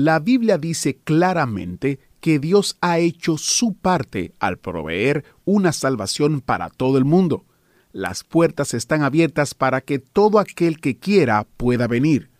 La Biblia dice claramente que Dios ha hecho su parte al proveer una salvación para todo el mundo. Las puertas están abiertas para que todo aquel que quiera pueda venir.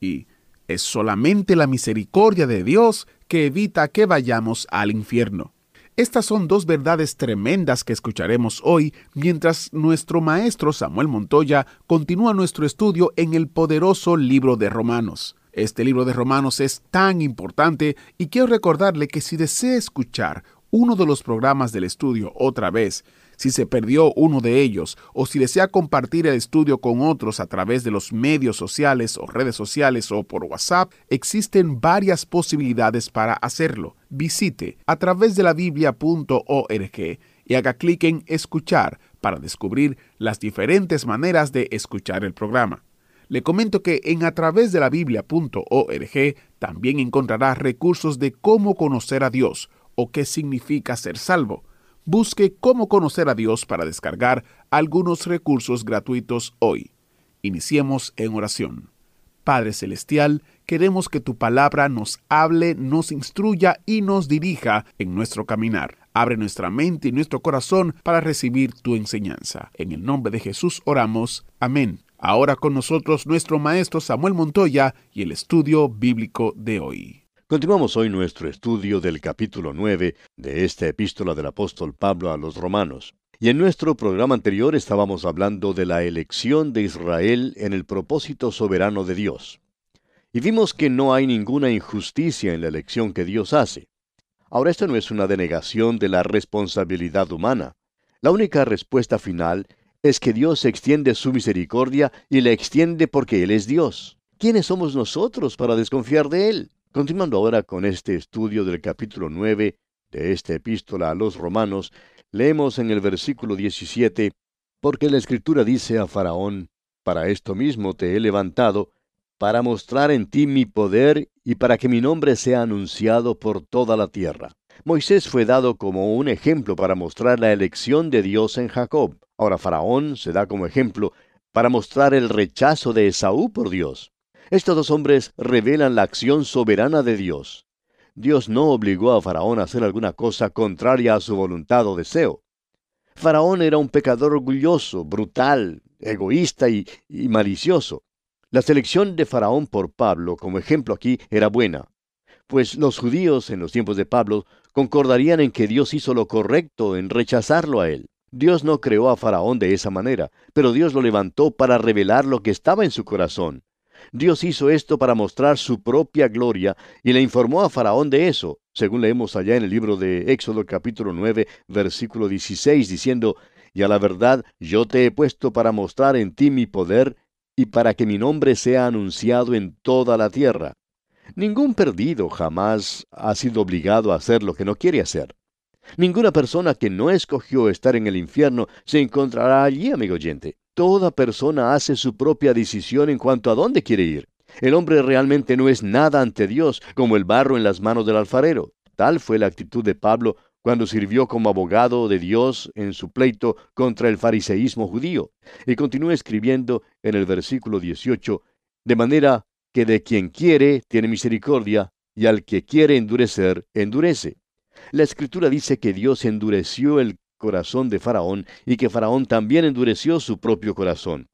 Y es solamente la misericordia de Dios que evita que vayamos al infierno. Estas son dos verdades tremendas que escucharemos hoy mientras nuestro maestro Samuel Montoya continúa nuestro estudio en el poderoso libro de Romanos. Este libro de Romanos es tan importante y quiero recordarle que si desea escuchar uno de los programas del estudio otra vez, si se perdió uno de ellos o si desea compartir el estudio con otros a través de los medios sociales o redes sociales o por WhatsApp, existen varias posibilidades para hacerlo. Visite a través de la biblia.org y haga clic en escuchar para descubrir las diferentes maneras de escuchar el programa. Le comento que en a través de la biblia.org también encontrará recursos de cómo conocer a Dios o qué significa ser salvo. Busque cómo conocer a Dios para descargar algunos recursos gratuitos hoy. Iniciemos en oración. Padre Celestial, queremos que tu palabra nos hable, nos instruya y nos dirija en nuestro caminar. Abre nuestra mente y nuestro corazón para recibir tu enseñanza. En el nombre de Jesús oramos. Amén. Ahora con nosotros nuestro maestro Samuel Montoya y el estudio bíblico de hoy. Continuamos hoy nuestro estudio del capítulo 9 de esta epístola del apóstol Pablo a los romanos. Y en nuestro programa anterior estábamos hablando de la elección de Israel en el propósito soberano de Dios. Y vimos que no hay ninguna injusticia en la elección que Dios hace. Ahora esto no es una denegación de la responsabilidad humana. La única respuesta final es que Dios extiende su misericordia y la extiende porque Él es Dios. ¿Quiénes somos nosotros para desconfiar de Él? Continuando ahora con este estudio del capítulo 9 de esta epístola a los romanos, leemos en el versículo 17, porque la escritura dice a Faraón, para esto mismo te he levantado, para mostrar en ti mi poder y para que mi nombre sea anunciado por toda la tierra. Moisés fue dado como un ejemplo para mostrar la elección de Dios en Jacob. Ahora Faraón se da como ejemplo para mostrar el rechazo de Esaú por Dios. Estos dos hombres revelan la acción soberana de Dios. Dios no obligó a Faraón a hacer alguna cosa contraria a su voluntad o deseo. Faraón era un pecador orgulloso, brutal, egoísta y, malicioso. La selección de Faraón por Pablo como ejemplo aquí era buena, pues los judíos en los tiempos de Pablo concordarían en que Dios hizo lo correcto en rechazarlo a él. Dios no creó a Faraón de esa manera, pero Dios lo levantó para revelar lo que estaba en su corazón. Dios hizo esto para mostrar su propia gloria y le informó a Faraón de eso, según leemos allá en el libro de Éxodo capítulo 9, versículo 16, diciendo, Y a la verdad yo te he puesto para mostrar en ti mi poder y para que mi nombre sea anunciado en toda la tierra. Ningún perdido jamás ha sido obligado a hacer lo que no quiere hacer. Ninguna persona que no escogió estar en el infierno se encontrará allí, amigo oyente. Toda persona hace su propia decisión en cuanto a dónde quiere ir. El hombre realmente no es nada ante Dios, como el barro en las manos del alfarero. Tal fue la actitud de Pablo cuando sirvió como abogado de Dios en su pleito contra el fariseísmo judío. Y continúa escribiendo en el versículo 18, de manera que de quien quiere tiene misericordia, y al que quiere endurecer, endurece. La escritura dice que Dios endureció el corazón de Faraón y que Faraón también endureció su propio corazón.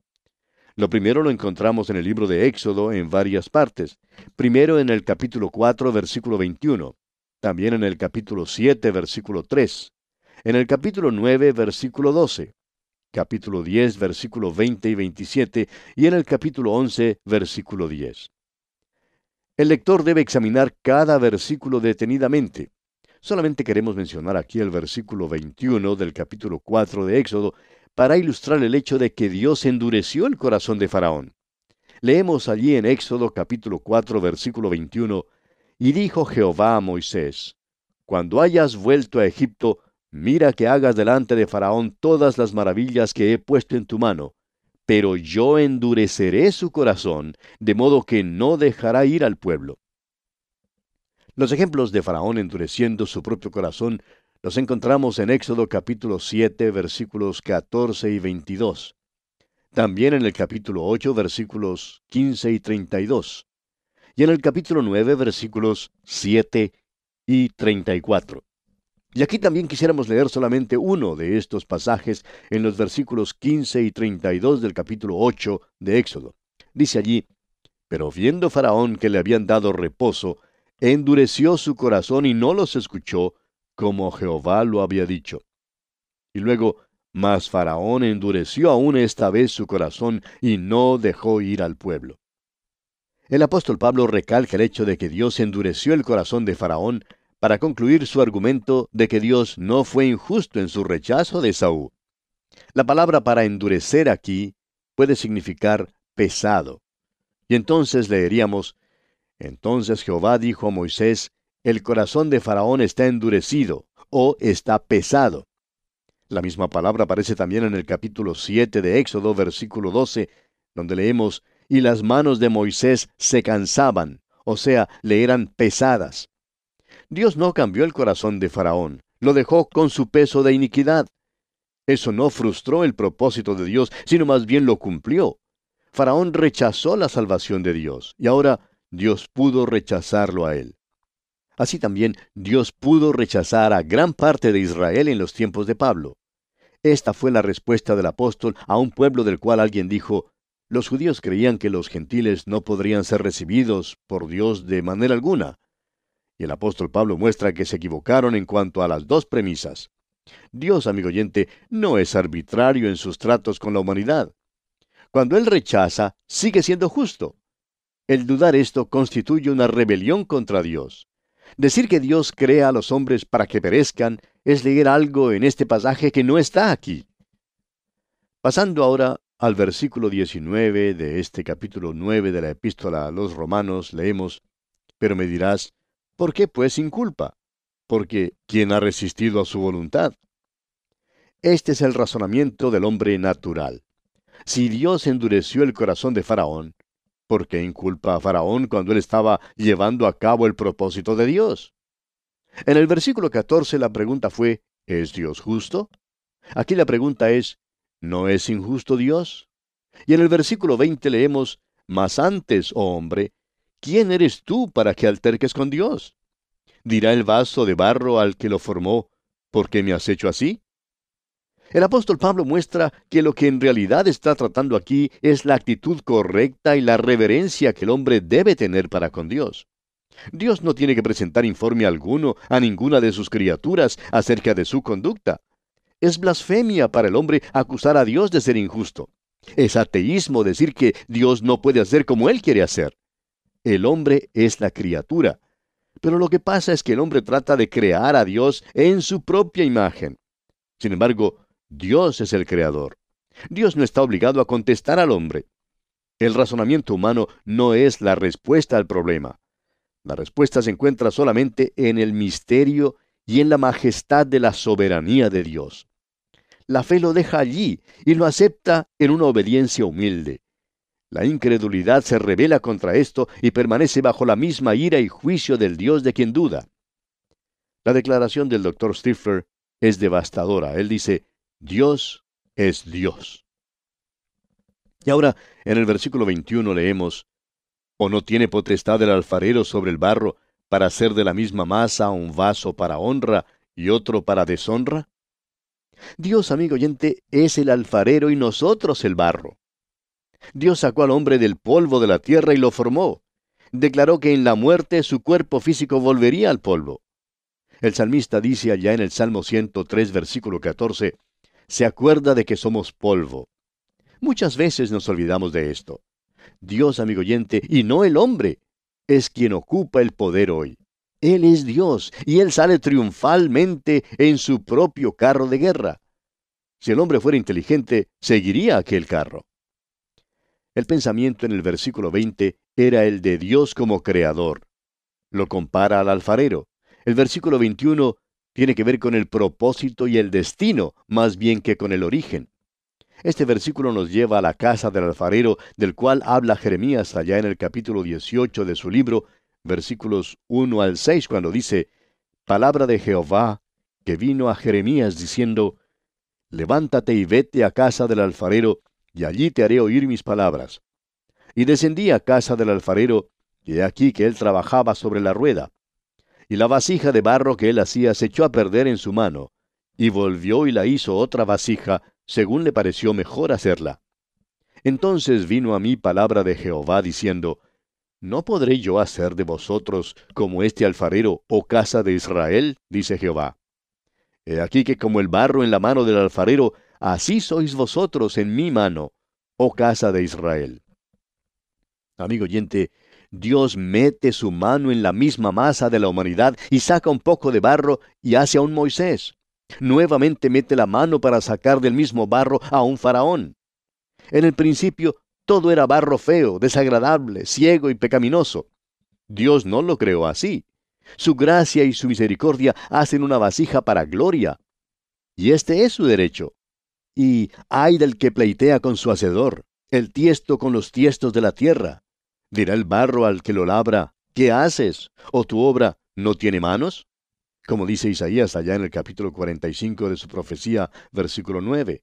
Lo primero lo encontramos en el libro de Éxodo en varias partes. Primero en el capítulo 4, versículo 21. También en el capítulo 7, versículo 3. En el capítulo 9, versículo 12. Capítulo 10, versículo 20 y 27. Y en el capítulo 11, versículo 10. El lector debe examinar cada versículo detenidamente. Solamente queremos mencionar aquí el versículo 21 del capítulo 4 de Éxodo para ilustrar el hecho de que Dios endureció el corazón de Faraón. Leemos allí en Éxodo capítulo 4 versículo 21, Y dijo Jehová a Moisés, Cuando hayas vuelto a Egipto, mira que hagas delante de Faraón todas las maravillas que he puesto en tu mano, pero yo endureceré su corazón, de modo que no dejará ir al pueblo. Los ejemplos de Faraón endureciendo su propio corazón los encontramos en Éxodo capítulo 7 versículos 14 y 22. También en el capítulo 8 versículos 15 y 32. Y en el capítulo 9 versículos 7 y 34. Y aquí también quisiéramos leer solamente uno de estos pasajes en los versículos 15 y 32 del capítulo 8 de Éxodo. Dice allí, Pero viendo Faraón que le habían dado reposo, endureció su corazón y no los escuchó, como Jehová lo había dicho. Y luego, mas Faraón endureció aún esta vez su corazón y no dejó ir al pueblo. El apóstol Pablo recalca el hecho de que Dios endureció el corazón de Faraón para concluir su argumento de que Dios no fue injusto en su rechazo de Saúl. La palabra para endurecer aquí puede significar pesado. Y entonces leeríamos, Entonces Jehová dijo a Moisés, el corazón de Faraón está endurecido o está pesado. La misma palabra aparece también en el capítulo 7 de Éxodo, versículo 12, donde leemos, y las manos de Moisés se cansaban, o sea, le eran pesadas. Dios no cambió el corazón de Faraón, lo dejó con su peso de iniquidad. Eso no frustró el propósito de Dios, sino más bien lo cumplió. Faraón rechazó la salvación de Dios, y ahora Dios pudo rechazarlo a él. Así también Dios pudo rechazar a gran parte de Israel en los tiempos de Pablo. Esta fue la respuesta del apóstol a un pueblo del cual alguien dijo, los judíos creían que los gentiles no podrían ser recibidos por Dios de manera alguna. Y el apóstol Pablo muestra que se equivocaron en cuanto a las dos premisas. Dios, amigo oyente, no es arbitrario en sus tratos con la humanidad. Cuando Él rechaza, sigue siendo justo. El dudar esto constituye una rebelión contra Dios. Decir que Dios crea a los hombres para que perezcan es leer algo en este pasaje que no está aquí. Pasando ahora al versículo 19 de este capítulo 9 de la epístola a los romanos, leemos, Pero me dirás, ¿por qué pues sin culpa? Porque ¿quién ha resistido a su voluntad? Este es el razonamiento del hombre natural. Si Dios endureció el corazón de Faraón, ¿Por qué inculpa a Faraón cuando él estaba llevando a cabo el propósito de Dios? En el versículo 14 la pregunta fue, ¿es Dios justo? Aquí la pregunta es, ¿no es injusto Dios? Y en el versículo 20 leemos, Mas antes, oh hombre, ¿quién eres tú para que alterques con Dios? Dirá el vaso de barro al que lo formó, ¿por qué me has hecho así? El apóstol Pablo muestra que lo que en realidad está tratando aquí es la actitud correcta y la reverencia que el hombre debe tener para con Dios. Dios no tiene que presentar informe alguno a ninguna de sus criaturas acerca de su conducta. Es blasfemia para el hombre acusar a Dios de ser injusto. Es ateísmo decir que Dios no puede hacer como Él quiere hacer. El hombre es la criatura. Pero lo que pasa es que el hombre trata de crear a Dios en su propia imagen. Sin embargo, Dios es el creador. Dios no está obligado a contestar al hombre. El razonamiento humano no es la respuesta al problema. La respuesta se encuentra solamente en el misterio y en la majestad de la soberanía de Dios. La fe lo deja allí y lo acepta en una obediencia humilde. La incredulidad se revela contra esto y permanece bajo la misma ira y juicio del Dios de quien duda. La declaración del doctor Stifler es devastadora. Él dice, Dios es Dios. Y ahora, en el versículo 21 leemos, ¿O no tiene potestad el alfarero sobre el barro para hacer de la misma masa un vaso para honra y otro para deshonra? Dios, amigo oyente, es el alfarero y nosotros el barro. Dios sacó al hombre del polvo de la tierra y lo formó. Declaró que en la muerte su cuerpo físico volvería al polvo. El salmista dice allá en el Salmo 103, versículo 14, se acuerda de que somos polvo. Muchas veces nos olvidamos de esto. Dios, amigo oyente, y no el hombre, es quien ocupa el poder hoy. Él es Dios, y Él sale triunfalmente en su propio carro de guerra. Si el hombre fuera inteligente, seguiría aquel carro. El pensamiento en el versículo 20 era el de Dios como creador. Lo compara al alfarero. El versículo 21 tiene que ver con el propósito y el destino, más bien que con el origen. Este versículo nos lleva a la casa del alfarero, del cual habla Jeremías allá en el capítulo 18 de su libro, versículos 1 al 6, cuando dice, Palabra de Jehová, que vino a Jeremías diciendo, Levántate y vete a casa del alfarero, y allí te haré oír mis palabras. Y descendí a casa del alfarero, y he aquí que él trabajaba sobre la rueda. Y la vasija de barro que él hacía se echó a perder en su mano, y volvió y la hizo otra vasija, según le pareció mejor hacerla. Entonces vino a mí palabra de Jehová diciendo, ¿No podré yo hacer de vosotros como este alfarero, oh casa de Israel? dice Jehová. He aquí que como el barro en la mano del alfarero, así sois vosotros en mi mano, oh casa de Israel. Amigo oyente, Dios mete su mano en la misma masa de la humanidad y saca un poco de barro y hace a un Moisés. Nuevamente mete la mano para sacar del mismo barro a un faraón. En el principio todo era barro feo, desagradable, ciego y pecaminoso. Dios no lo creó así. Su gracia y su misericordia hacen una vasija para gloria. Y este es su derecho. Y ay del que pleitea con su hacedor, el tiesto con los tiestos de la tierra. Dirá el barro al que lo labra, ¿qué haces? ¿O tu obra no tiene manos? como dice Isaías allá en el capítulo 45 de su profecía, versículo 9.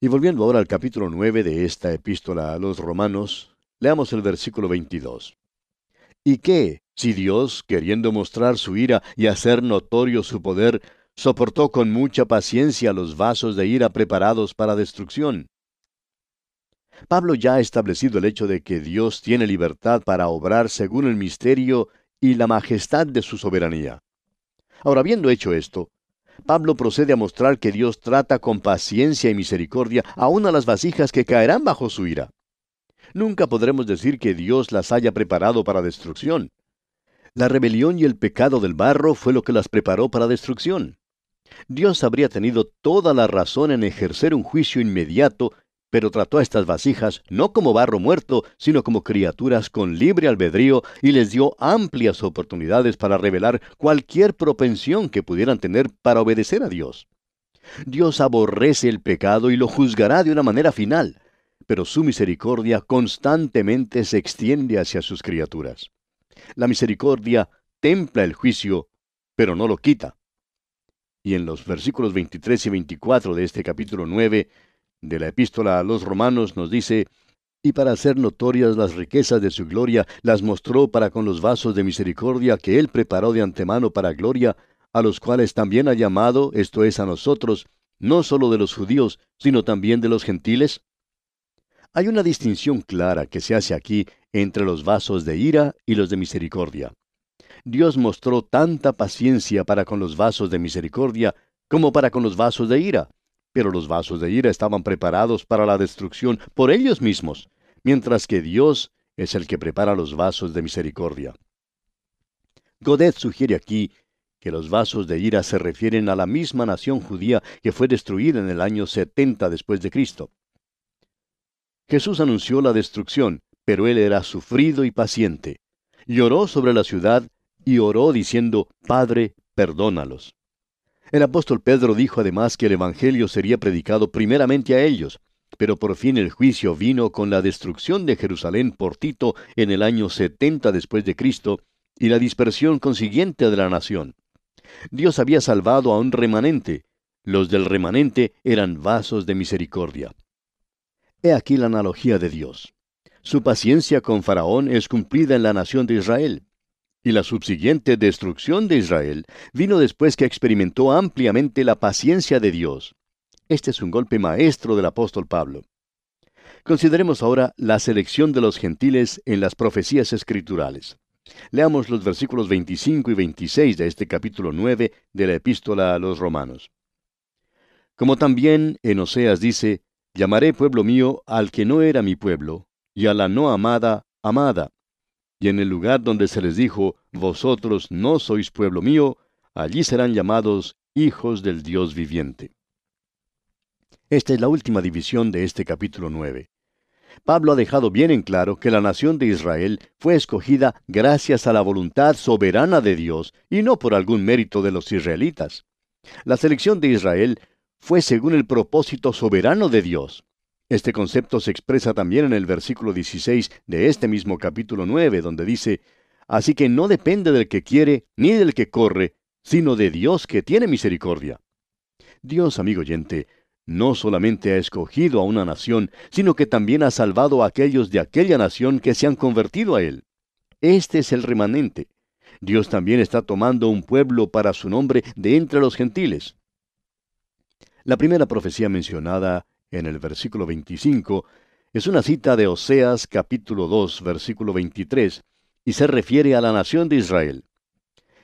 Y volviendo ahora al capítulo 9 de esta epístola a los romanos, leamos el versículo 22. ¿Y qué, si Dios, queriendo mostrar su ira y hacer notorio su poder, soportó con mucha paciencia los vasos de ira preparados para destrucción? Pablo ya ha establecido el hecho de que Dios tiene libertad para obrar según el misterio y la majestad de su soberanía. Ahora, habiendo hecho esto, Pablo procede a mostrar que Dios trata con paciencia y misericordia aún a las vasijas que caerán bajo su ira. Nunca podremos decir que Dios las haya preparado para destrucción. La rebelión y el pecado del barro fue lo que las preparó para destrucción. Dios habría tenido toda la razón en ejercer un juicio inmediato pero trató a estas vasijas no como barro muerto, sino como criaturas con libre albedrío y les dio amplias oportunidades para revelar cualquier propensión que pudieran tener para obedecer a Dios. Dios aborrece el pecado y lo juzgará de una manera final, pero su misericordia constantemente se extiende hacia sus criaturas. La misericordia templa el juicio, pero no lo quita. Y en los versículos 23 y 24 de este capítulo 9, de la epístola a los romanos nos dice, y para hacer notorias las riquezas de su gloria, las mostró para con los vasos de misericordia que él preparó de antemano para gloria, a los cuales también ha llamado, esto es a nosotros, no solo de los judíos, sino también de los gentiles? Hay una distinción clara que se hace aquí entre los vasos de ira y los de misericordia. Dios mostró tanta paciencia para con los vasos de misericordia como para con los vasos de ira pero los vasos de ira estaban preparados para la destrucción por ellos mismos, mientras que Dios es el que prepara los vasos de misericordia. Godet sugiere aquí que los vasos de ira se refieren a la misma nación judía que fue destruida en el año 70 después de Cristo. Jesús anunció la destrucción, pero él era sufrido y paciente. Lloró sobre la ciudad y oró diciendo, Padre, perdónalos. El apóstol Pedro dijo además que el Evangelio sería predicado primeramente a ellos, pero por fin el juicio vino con la destrucción de Jerusalén por Tito en el año 70 después de Cristo y la dispersión consiguiente de la nación. Dios había salvado a un remanente. Los del remanente eran vasos de misericordia. He aquí la analogía de Dios. Su paciencia con Faraón es cumplida en la nación de Israel y la subsiguiente destrucción de Israel vino después que experimentó ampliamente la paciencia de Dios. Este es un golpe maestro del apóstol Pablo. Consideremos ahora la selección de los gentiles en las profecías escriturales. Leamos los versículos 25 y 26 de este capítulo 9 de la epístola a los romanos. Como también en Oseas dice, llamaré pueblo mío al que no era mi pueblo, y a la no amada, amada y en el lugar donde se les dijo, Vosotros no sois pueblo mío, allí serán llamados hijos del Dios viviente. Esta es la última división de este capítulo 9. Pablo ha dejado bien en claro que la nación de Israel fue escogida gracias a la voluntad soberana de Dios y no por algún mérito de los israelitas. La selección de Israel fue según el propósito soberano de Dios. Este concepto se expresa también en el versículo 16 de este mismo capítulo 9, donde dice, Así que no depende del que quiere ni del que corre, sino de Dios que tiene misericordia. Dios, amigo oyente, no solamente ha escogido a una nación, sino que también ha salvado a aquellos de aquella nación que se han convertido a Él. Este es el remanente. Dios también está tomando un pueblo para su nombre de entre los gentiles. La primera profecía mencionada en el versículo 25 es una cita de Oseas capítulo 2 versículo 23 y se refiere a la nación de Israel.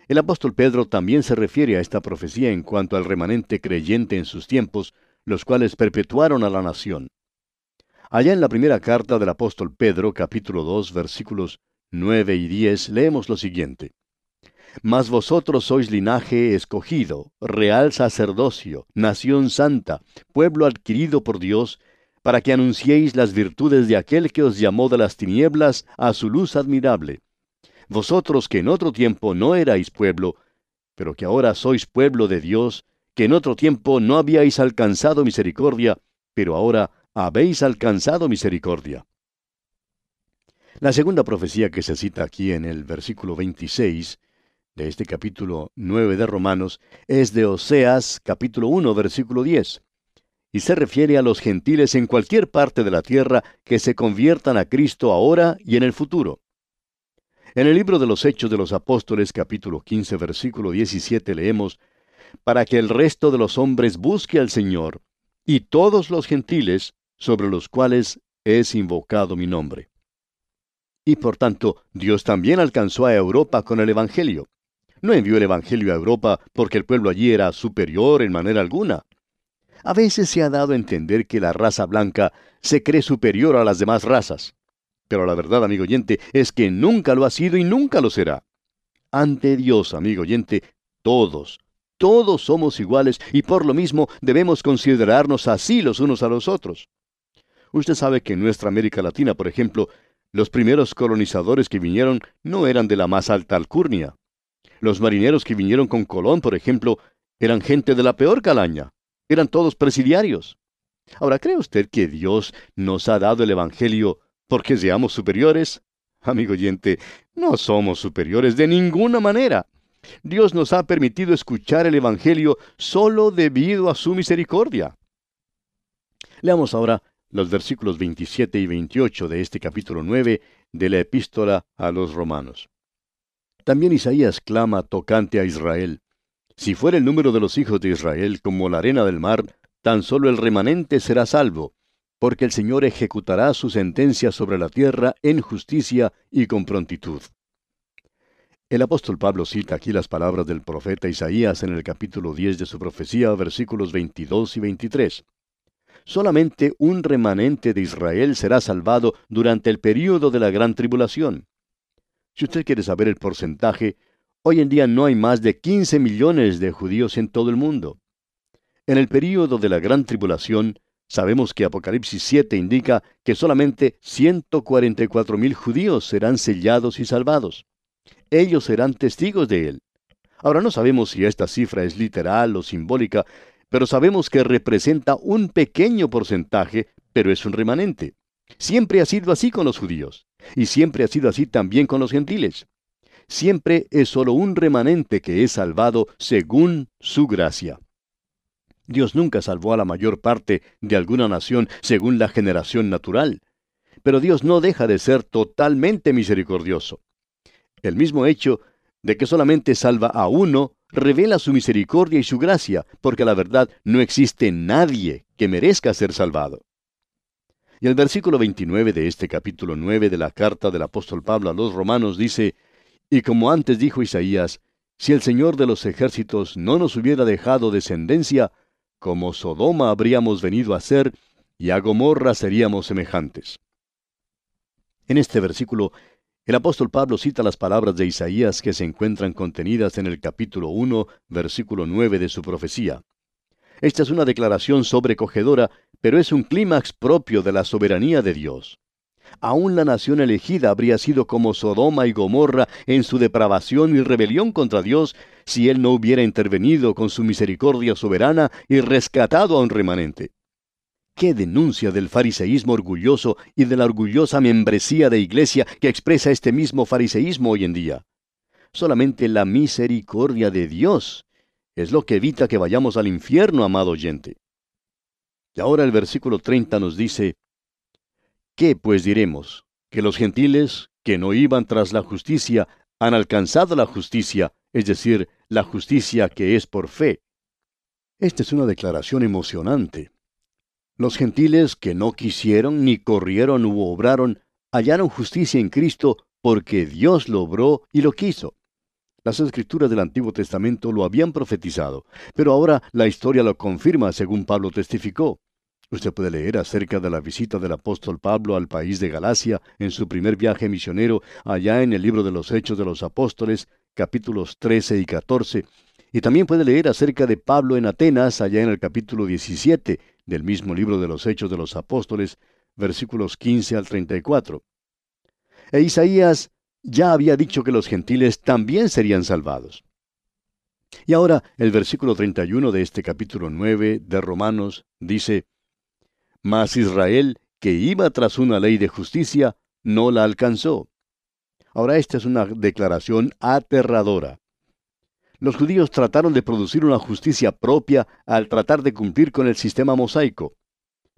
El apóstol Pedro también se refiere a esta profecía en cuanto al remanente creyente en sus tiempos, los cuales perpetuaron a la nación. Allá en la primera carta del apóstol Pedro, capítulo 2, versículos 9 y 10, leemos lo siguiente. Mas vosotros sois linaje escogido, real sacerdocio, nación santa, pueblo adquirido por Dios, para que anunciéis las virtudes de aquel que os llamó de las tinieblas a su luz admirable. Vosotros que en otro tiempo no erais pueblo, pero que ahora sois pueblo de Dios, que en otro tiempo no habíais alcanzado misericordia, pero ahora habéis alcanzado misericordia. La segunda profecía que se cita aquí en el versículo 26 de este capítulo 9 de Romanos es de Oseas capítulo 1 versículo 10 y se refiere a los gentiles en cualquier parte de la tierra que se conviertan a Cristo ahora y en el futuro. En el libro de los Hechos de los Apóstoles capítulo 15 versículo 17 leemos, para que el resto de los hombres busque al Señor, y todos los gentiles sobre los cuales es invocado mi nombre. Y por tanto, Dios también alcanzó a Europa con el Evangelio. No envió el Evangelio a Europa porque el pueblo allí era superior en manera alguna. A veces se ha dado a entender que la raza blanca se cree superior a las demás razas. Pero la verdad, amigo oyente, es que nunca lo ha sido y nunca lo será. Ante Dios, amigo oyente, todos, todos somos iguales y por lo mismo debemos considerarnos así los unos a los otros. Usted sabe que en nuestra América Latina, por ejemplo, los primeros colonizadores que vinieron no eran de la más alta alcurnia. Los marineros que vinieron con Colón, por ejemplo, eran gente de la peor calaña. Eran todos presidiarios. Ahora, ¿cree usted que Dios nos ha dado el Evangelio porque seamos superiores? Amigo oyente, no somos superiores de ninguna manera. Dios nos ha permitido escuchar el Evangelio solo debido a su misericordia. Leamos ahora los versículos 27 y 28 de este capítulo 9 de la epístola a los romanos. También Isaías clama tocante a Israel. Si fuera el número de los hijos de Israel como la arena del mar, tan solo el remanente será salvo, porque el Señor ejecutará su sentencia sobre la tierra en justicia y con prontitud. El apóstol Pablo cita aquí las palabras del profeta Isaías en el capítulo 10 de su profecía, versículos 22 y 23. Solamente un remanente de Israel será salvado durante el período de la gran tribulación. Si usted quiere saber el porcentaje, hoy en día no hay más de 15 millones de judíos en todo el mundo. En el período de la gran tribulación, sabemos que Apocalipsis 7 indica que solamente 144 mil judíos serán sellados y salvados ellos serán testigos de él. Ahora no sabemos si esta cifra es literal o simbólica, pero sabemos que representa un pequeño porcentaje, pero es un remanente. Siempre ha sido así con los judíos, y siempre ha sido así también con los gentiles. Siempre es solo un remanente que es salvado según su gracia. Dios nunca salvó a la mayor parte de alguna nación según la generación natural, pero Dios no deja de ser totalmente misericordioso. El mismo hecho de que solamente salva a uno revela su misericordia y su gracia, porque la verdad no existe nadie que merezca ser salvado. Y el versículo 29 de este capítulo 9 de la carta del apóstol Pablo a los romanos dice, Y como antes dijo Isaías, si el Señor de los ejércitos no nos hubiera dejado descendencia, como Sodoma habríamos venido a ser, y a Gomorra seríamos semejantes. En este versículo el apóstol Pablo cita las palabras de Isaías que se encuentran contenidas en el capítulo 1, versículo 9 de su profecía. Esta es una declaración sobrecogedora, pero es un clímax propio de la soberanía de Dios. Aún la nación elegida habría sido como Sodoma y Gomorra en su depravación y rebelión contra Dios si Él no hubiera intervenido con su misericordia soberana y rescatado a un remanente. ¡Qué denuncia del fariseísmo orgulloso y de la orgullosa membresía de iglesia que expresa este mismo fariseísmo hoy en día! Solamente la misericordia de Dios es lo que evita que vayamos al infierno, amado oyente. Y ahora el versículo 30 nos dice, ¿Qué pues diremos? Que los gentiles, que no iban tras la justicia, han alcanzado la justicia, es decir, la justicia que es por fe. Esta es una declaración emocionante. Los gentiles que no quisieron, ni corrieron u obraron, hallaron justicia en Cristo porque Dios lo obró y lo quiso. Las escrituras del Antiguo Testamento lo habían profetizado, pero ahora la historia lo confirma según Pablo testificó. Usted puede leer acerca de la visita del apóstol Pablo al país de Galacia en su primer viaje misionero allá en el libro de los Hechos de los Apóstoles, capítulos 13 y 14, y también puede leer acerca de Pablo en Atenas allá en el capítulo 17 del mismo libro de los Hechos de los Apóstoles, versículos 15 al 34. E Isaías ya había dicho que los gentiles también serían salvados. Y ahora el versículo 31 de este capítulo 9 de Romanos dice, Mas Israel, que iba tras una ley de justicia, no la alcanzó. Ahora esta es una declaración aterradora. Los judíos trataron de producir una justicia propia al tratar de cumplir con el sistema mosaico,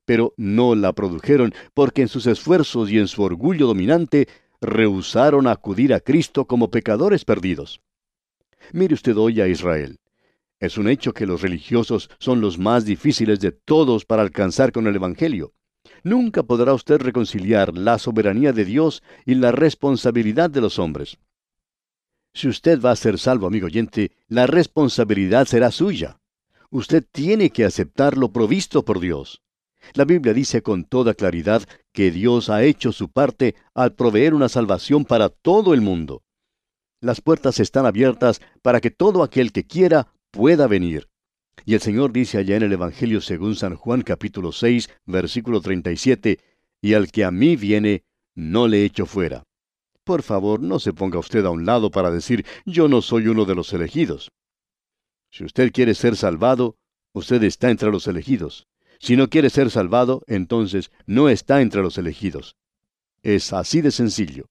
pero no la produjeron porque en sus esfuerzos y en su orgullo dominante rehusaron acudir a Cristo como pecadores perdidos. Mire usted hoy a Israel. Es un hecho que los religiosos son los más difíciles de todos para alcanzar con el Evangelio. Nunca podrá usted reconciliar la soberanía de Dios y la responsabilidad de los hombres. Si usted va a ser salvo, amigo oyente, la responsabilidad será suya. Usted tiene que aceptar lo provisto por Dios. La Biblia dice con toda claridad que Dios ha hecho su parte al proveer una salvación para todo el mundo. Las puertas están abiertas para que todo aquel que quiera pueda venir. Y el Señor dice allá en el Evangelio según San Juan capítulo 6, versículo 37, y al que a mí viene, no le echo fuera. Por favor, no se ponga usted a un lado para decir, yo no soy uno de los elegidos. Si usted quiere ser salvado, usted está entre los elegidos. Si no quiere ser salvado, entonces no está entre los elegidos. Es así de sencillo.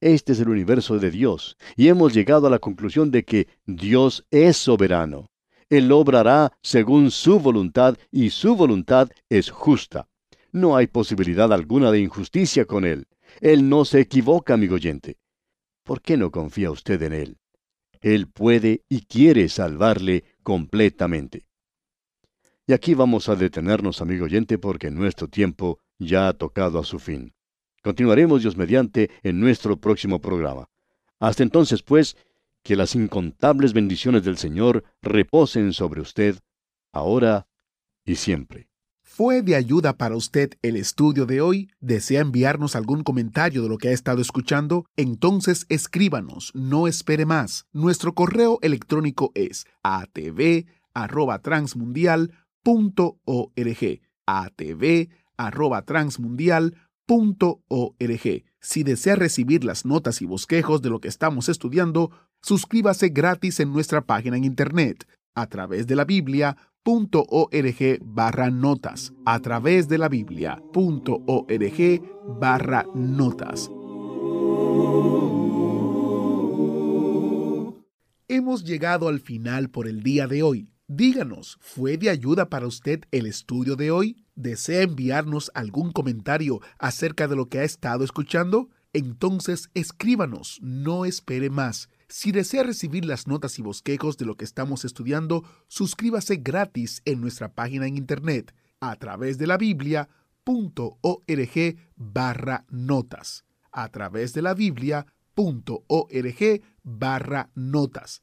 Este es el universo de Dios, y hemos llegado a la conclusión de que Dios es soberano. Él obrará según su voluntad, y su voluntad es justa. No hay posibilidad alguna de injusticia con Él. Él no se equivoca, amigo oyente. ¿Por qué no confía usted en Él? Él puede y quiere salvarle completamente. Y aquí vamos a detenernos, amigo oyente, porque nuestro tiempo ya ha tocado a su fin. Continuaremos, Dios mediante, en nuestro próximo programa. Hasta entonces, pues, que las incontables bendiciones del Señor reposen sobre usted, ahora y siempre. ¿Fue de ayuda para usted el estudio de hoy? ¿Desea enviarnos algún comentario de lo que ha estado escuchando? Entonces escríbanos, no espere más. Nuestro correo electrónico es atv@transmundial atv.transmundial.org. atv.transmundial.org. Si desea recibir las notas y bosquejos de lo que estamos estudiando, suscríbase gratis en nuestra página en internet a través de la biblia.org barra notas. A través de la biblia.org barra notas. Hemos llegado al final por el día de hoy. Díganos, ¿fue de ayuda para usted el estudio de hoy? ¿Desea enviarnos algún comentario acerca de lo que ha estado escuchando? Entonces escríbanos, no espere más. Si desea recibir las notas y bosquejos de lo que estamos estudiando, suscríbase gratis en nuestra página en internet a través de la biblia.org barra notas. A través de la biblia.org barra notas.